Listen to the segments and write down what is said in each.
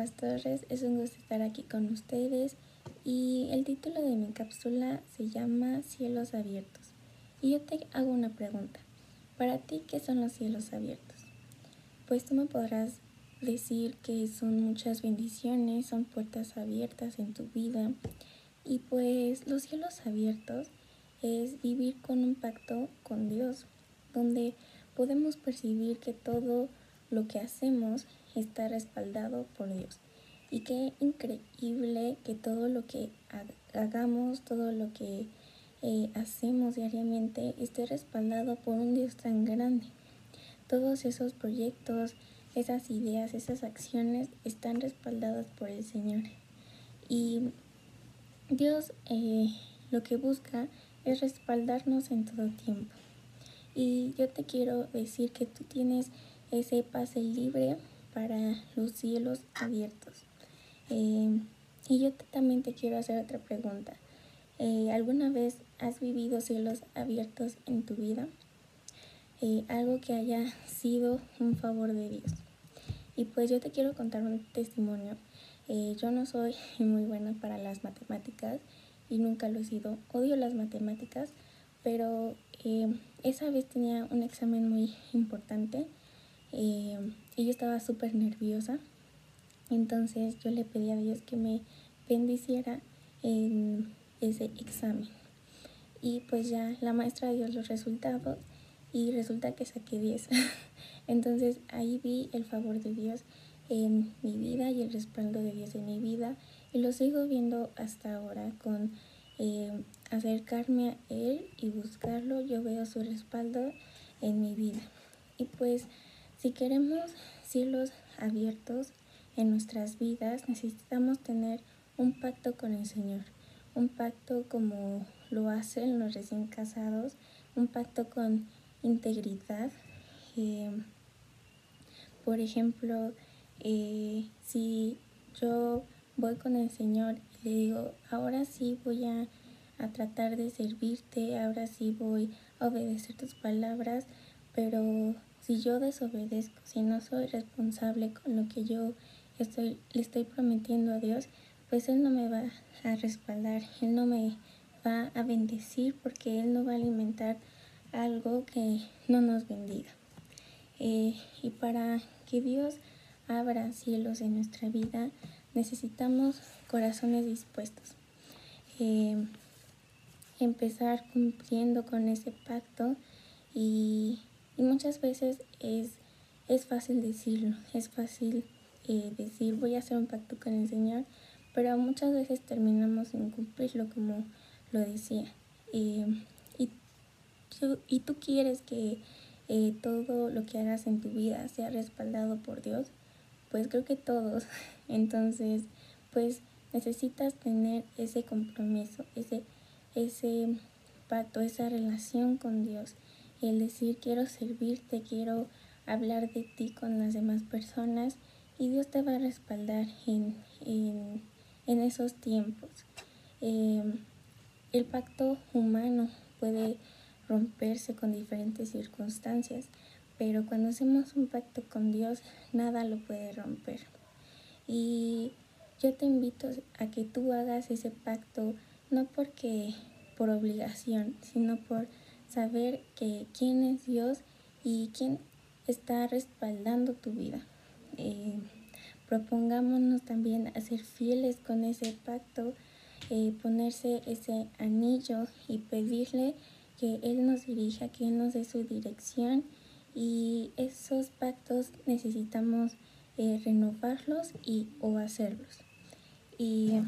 Las Torres, es un gusto estar aquí con ustedes y el título de mi cápsula se llama Cielos Abiertos. Y yo te hago una pregunta, para ti, ¿qué son los cielos abiertos? Pues tú me podrás decir que son muchas bendiciones, son puertas abiertas en tu vida. Y pues los cielos abiertos es vivir con un pacto con Dios, donde podemos percibir que todo lo que hacemos está respaldado por Dios. Y qué increíble que todo lo que hagamos, todo lo que eh, hacemos diariamente esté respaldado por un Dios tan grande. Todos esos proyectos, esas ideas, esas acciones están respaldadas por el Señor. Y Dios eh, lo que busca es respaldarnos en todo tiempo. Y yo te quiero decir que tú tienes ese pase libre para los cielos abiertos. Eh, y yo también te quiero hacer otra pregunta. Eh, ¿Alguna vez has vivido cielos abiertos en tu vida? Eh, algo que haya sido un favor de Dios. Y pues yo te quiero contar un testimonio. Eh, yo no soy muy buena para las matemáticas y nunca lo he sido. Odio las matemáticas, pero esa vez tenía un examen muy importante y yo estaba súper nerviosa. Entonces yo le pedí a Dios que me bendiciera en ese examen. Y pues ya la maestra dio los resultados y resulta que saqué 10. Entonces ahí vi el favor de Dios en mi vida y el respaldo de Dios en mi vida y lo sigo viendo hasta ahora con eh, acercarme a Él y buscarlo, yo veo su respaldo en mi vida. Y pues si queremos cielos abiertos en nuestras vidas, necesitamos tener un pacto con el Señor un pacto como lo hacen los recién casados, un pacto con integridad. Eh, por ejemplo, eh, si yo voy con el Señor y le digo, ahora sí voy a, a tratar de servirte, ahora sí voy a obedecer tus palabras, pero si yo desobedezco, si no soy responsable con lo que yo estoy, le estoy prometiendo a Dios, pues Él no me va a respaldar, Él no me va a bendecir porque Él no va a alimentar algo que no nos bendiga. Eh, y para que Dios abra cielos en nuestra vida, necesitamos corazones dispuestos. Eh, empezar cumpliendo con ese pacto y, muchas veces es, es fácil decirlo, es fácil eh, decir voy a hacer un pacto con el Señor, pero muchas veces terminamos sin cumplirlo como lo decía. y, y, tú quieres que eh, todo lo que hagas en tu vida sea respaldado por Dios, pues creo que todos. Entonces, pues necesitas tener ese compromiso, ese, ese pacto, esa relación con Dios. El decir, quiero servirte, quiero hablar de ti con las demás personas y Dios te va a respaldar en, en en esos tiempos. Em, el pacto humano puede romperse con diferentes circunstancias, pero cuando hacemos un pacto con Dios, nada lo puede romper. Y yo te invito a que tú hagas ese pacto no porque por obligación, sino por saber que quién es Dios y quién está respaldando tu vida. Eh, Propongámonos también a ser fieles con ese pacto, eh, ponerse ese anillo y pedirle que Él nos dirija, que Él nos dé su dirección y esos pactos necesitamos eh, renovarlos y o hacerlos. Y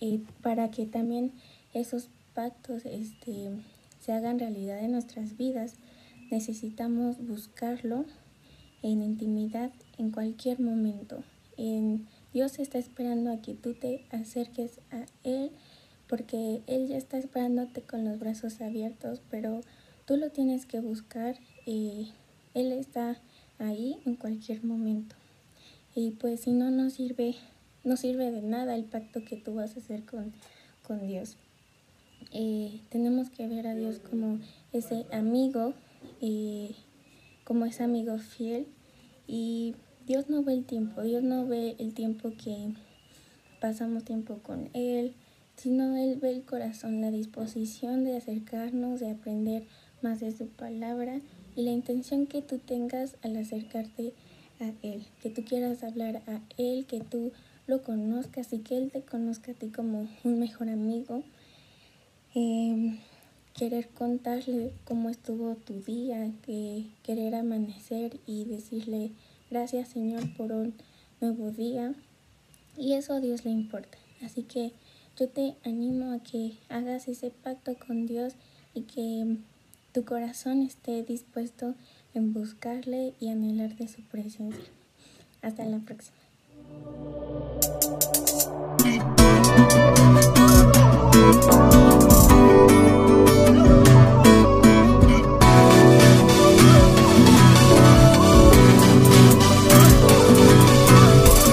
eh, para que también esos pactos este, se hagan realidad en nuestras vidas, necesitamos buscarlo en intimidad en cualquier momento. Dios está esperando a que tú te acerques a Él porque Él ya está esperándote con los brazos abiertos, pero tú lo tienes que buscar y Él está ahí en cualquier momento. Y pues si no, no sirve, no sirve de nada el pacto que tú vas a hacer con, con Dios. Eh, tenemos que ver a Dios como ese amigo, como ese amigo fiel. Y Dios no ve el tiempo, Dios no ve el tiempo que pasamos tiempo con Él, sino Él ve el corazón, la disposición de acercarnos, de aprender más de su palabra y la intención que tú tengas al acercarte a Él, que tú quieras hablar a Él, que tú lo conozcas y que Él te conozca a ti como un mejor amigo. Em, querer contarle cómo estuvo tu día, que querer amanecer y decirle gracias Señor por un nuevo día. Y eso a Dios le importa. Así que yo te animo a que hagas ese pacto con Dios y que tu corazón esté dispuesto en buscarle y anhelar de su presencia. Hasta la próxima.